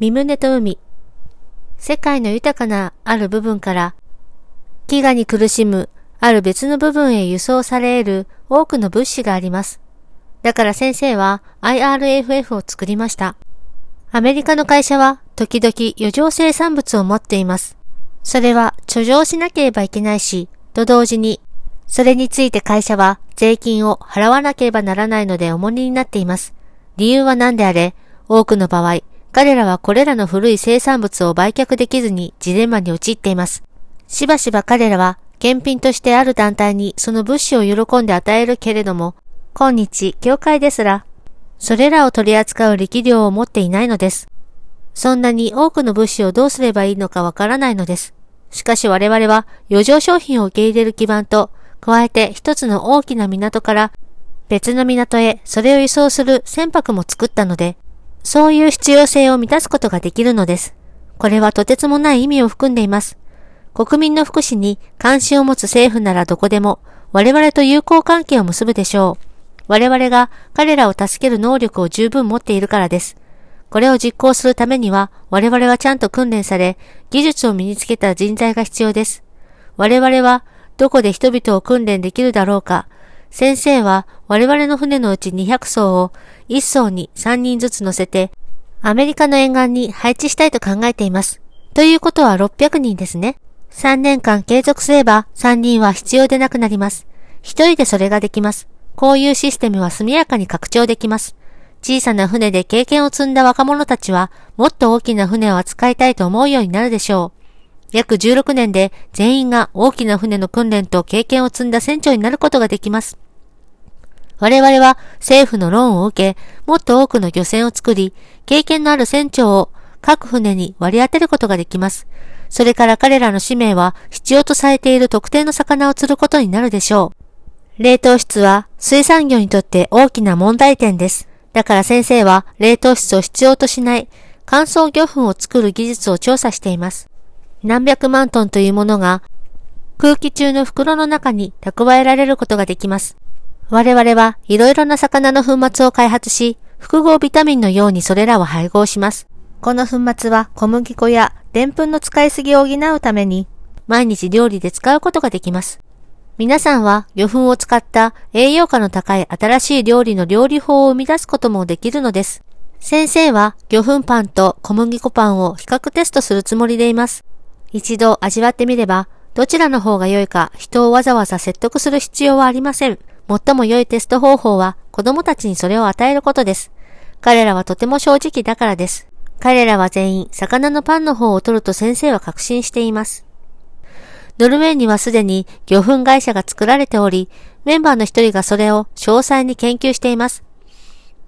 身胸と海。世界の豊かなある部分から、飢餓に苦しむある別の部分へ輸送される多くの物資があります。だから先生は IRFF を作りました。アメリカの会社は時々余剰生産物を持っています。それは貯蔵しなければいけないし、と同時に、それについて会社は税金を払わなければならないので重荷になっています。理由は何であれ、多くの場合、彼らはこれらの古い生産物を売却できずにジレンマに陥っています。しばしば彼らは、検品としてある団体にその物資を喜んで与えるけれども、今日、教会ですら、それらを取り扱う力量を持っていないのです。そんなに多くの物資をどうすればいいのかわからないのです。しかし我々は余剰商品を受け入れる基盤と、加えて一つの大きな港から別の港へそれを輸送する船舶も作ったので、そういう必要性を満たすことができるのです。これはとてつもない意味を含んでいます。国民の福祉に関心を持つ政府ならどこでも我々と友好関係を結ぶでしょう。我々が彼らを助ける能力を十分持っているからです。これを実行するためには我々はちゃんと訓練され、技術を身につけた人材が必要です。我々はどこで人々を訓練できるだろうか。先生は我々の船のうち200艘を1艘に3人ずつ乗せてアメリカの沿岸に配置したいと考えています。ということは600人ですね。3年間継続すれば3人は必要でなくなります。1人でそれができます。こういうシステムは速やかに拡張できます。小さな船で経験を積んだ若者たちは、もっと大きな船を扱いたいと思うようになるでしょう。約16年で全員が大きな船の訓練と経験を積んだ船長になることができます。我々は政府のローンを受け、もっと多くの漁船を作り、経験のある船長を各船に割り当てることができます。それから彼らの使命は必要とされている特定の魚を釣ることになるでしょう。冷凍室は水産業にとって大きな問題点です。だから先生は冷凍室を必要としない乾燥魚粉を作る技術を調査しています。何百万トンというものが空気中の袋の中に蓄えられることができます。我々はいろいろな魚の粉末を開発し、複合ビタミンのようにそれらを配合します。この粉末は小麦粉や澱粉の使いすぎを補うために毎日料理で使うことができます。皆さんは魚粉を使った栄養価の高い新しい料理の料理法を生み出すこともできるのです。先生は魚粉パンと小麦粉パンを比較テストするつもりでいます。一度味わってみれば、どちらの方が良いか人をわざわざ説得する必要はありません。最も良いテスト方法は子供たちにそれを与えることです。彼らはとても正直だからです。彼らは全員魚のパンの方を取ると先生は確信しています。ノルウェーにはすでに魚粉会社が作られており、メンバーの一人がそれを詳細に研究しています。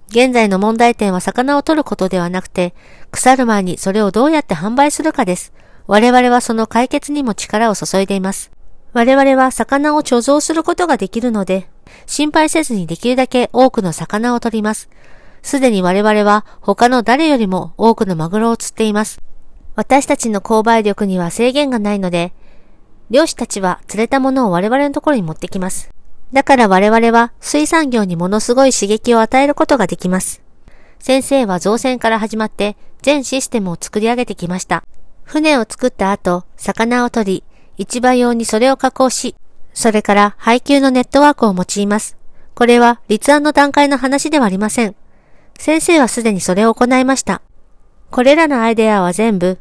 現在の問題点は魚を取ることではなくて、腐る前にそれをどうやって販売するかです。我々はその解決にも力を注いでいます。我々は魚を貯蔵することができるので、心配せずにできるだけ多くの魚を取ります。すでに我々は他の誰よりも多くのマグロを釣っています。私たちの購買力には制限がないので、漁師たちは釣れたものを我々のところに持ってきます。だから我々は水産業にものすごい刺激を与えることができます。先生は造船から始まって全システムを作り上げてきました。船を作った後、魚を取り、市場用にそれを加工し、それから配給のネットワークを用います。これは立案の段階の話ではありません。先生はすでにそれを行いました。これらのアイデアは全部、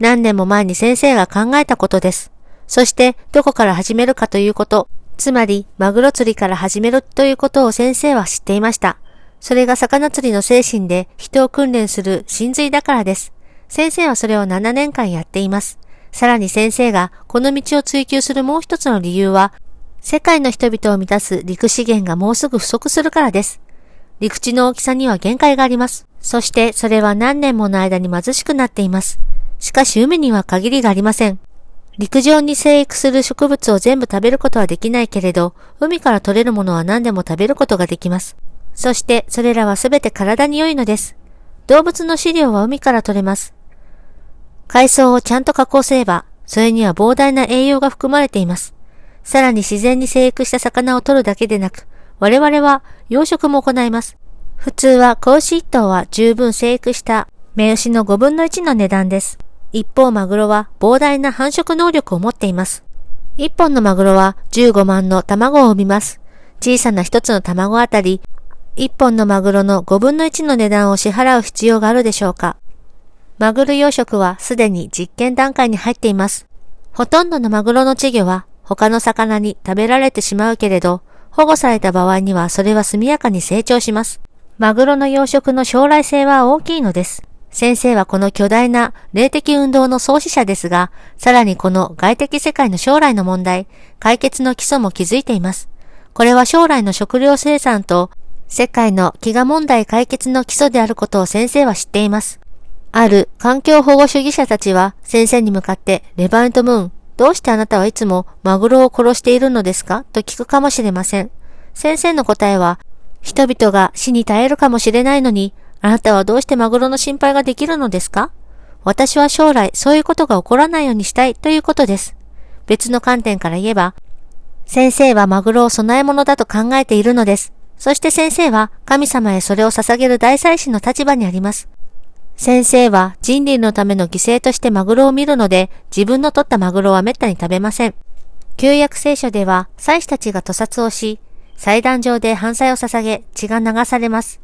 何年も前に先生が考えたことです。そしてどこから始めるかということ、つまりマグロ釣りから始めるということを先生は知っていました。それが魚釣りの精神で人を訓練する真髄だからです。先生はそれを7年間やっています。さらに先生がこの道を追求するもう一つの理由は、世界の人々を満たす陸資源がもうすぐ不足するからです。陸地の大きさには限界があります。そしてそれは何年もの間に貧しくなっています。しかし海には限りがありません。陸上に生育する植物を全部食べることはできないけれど、海から取れるものは何でも食べることができます。そしてそれらはすべて体に良いのです。動物の飼料は海から取れます。海藻をちゃんと加工すれば、それには膨大な栄養が含まれています。さらに自然に生育した魚を取るだけでなく、我々は養殖も行います。普通は子牛一頭は十分生育した目牛の5分の1の値段です。一方マグロは膨大な繁殖能力を持っています。一本のマグロは15万の卵を産みます。小さな一つの卵あたり、一本のマグロの5分の1の値段を支払う必要があるでしょうかマグロ養殖はすでに実験段階に入っています。ほとんどのマグロの稚魚は他の魚に食べられてしまうけれど、保護された場合にはそれは速やかに成長します。マグロの養殖の将来性は大きいのです。先生はこの巨大な霊的運動の創始者ですが、さらにこの外的世界の将来の問題、解決の基礎も築いています。これは将来の食料生産と世界の飢餓問題解決の基礎であることを先生は知っています。ある環境保護主義者たちは先生に向かってレバントムーン、どうしてあなたはいつもマグロを殺しているのですか？と聞くかもしれません。先生の答えは、人々が死に絶えるかもしれないのにあなたはどうしてマグロの心配ができるのですか私は将来そういうことが起こらないようにしたいということです。別の観点から言えば、先生はマグロを供え物だと考えているのです。そして先生は神様へそれを捧げる大祭司の立場にあります。先生は人類のための犠牲としてマグロを見るので、自分の取ったマグロは滅多に食べません。旧約聖書では、祭司たちが屠殺をし、祭壇上で反祭を捧げ、血が流されます。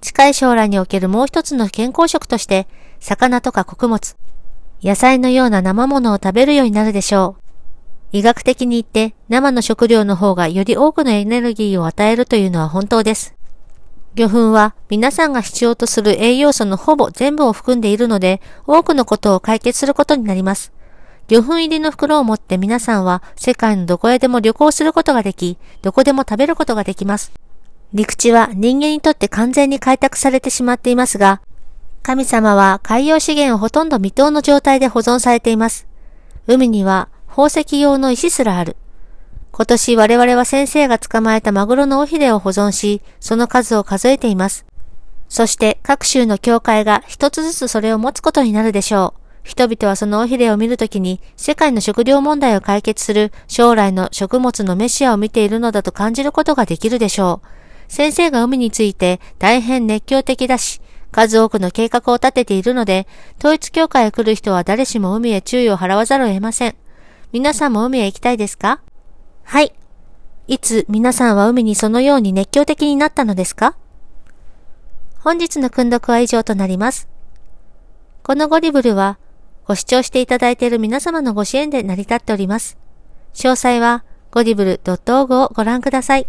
近い将来におけるもう一つの健康食として、魚とか穀物、野菜のような生物を食べるようになるでしょう。医学的に言って生の食料の方がより多くのエネルギーを与えるというのは本当です。魚粉は皆さんが必要とする栄養素のほぼ全部を含んでいるので、多くのことを解決することになります。魚粉入りの袋を持って皆さんは世界のどこへでも旅行することができ、どこでも食べることができます。陸地は人間にとって完全に開拓されてしまっていますが、神様は海洋資源をほとんど未踏の状態で保存されています。海には宝石用の石すらある。今年我々は先生が捕まえたマグロの尾ひれを保存し、その数を数えています。そして各州の教会が一つずつそれを持つことになるでしょう。人々はその尾ひれを見るときに世界の食料問題を解決する将来の食物のメシアを見ているのだと感じることができるでしょう。先生が海について大変熱狂的だし、数多くの計画を立てているので、統一教会へ来る人は誰しも海へ注意を払わざるを得ません。皆さんも海へ行きたいですか？はい。いつ皆さんは海にそのように熱狂的になったのですか？本日の訓読は以上となります。このゴリブルは、ご視聴していただいている皆様のご支援で成り立っております。詳細は、ゴディブル .org をご覧ください。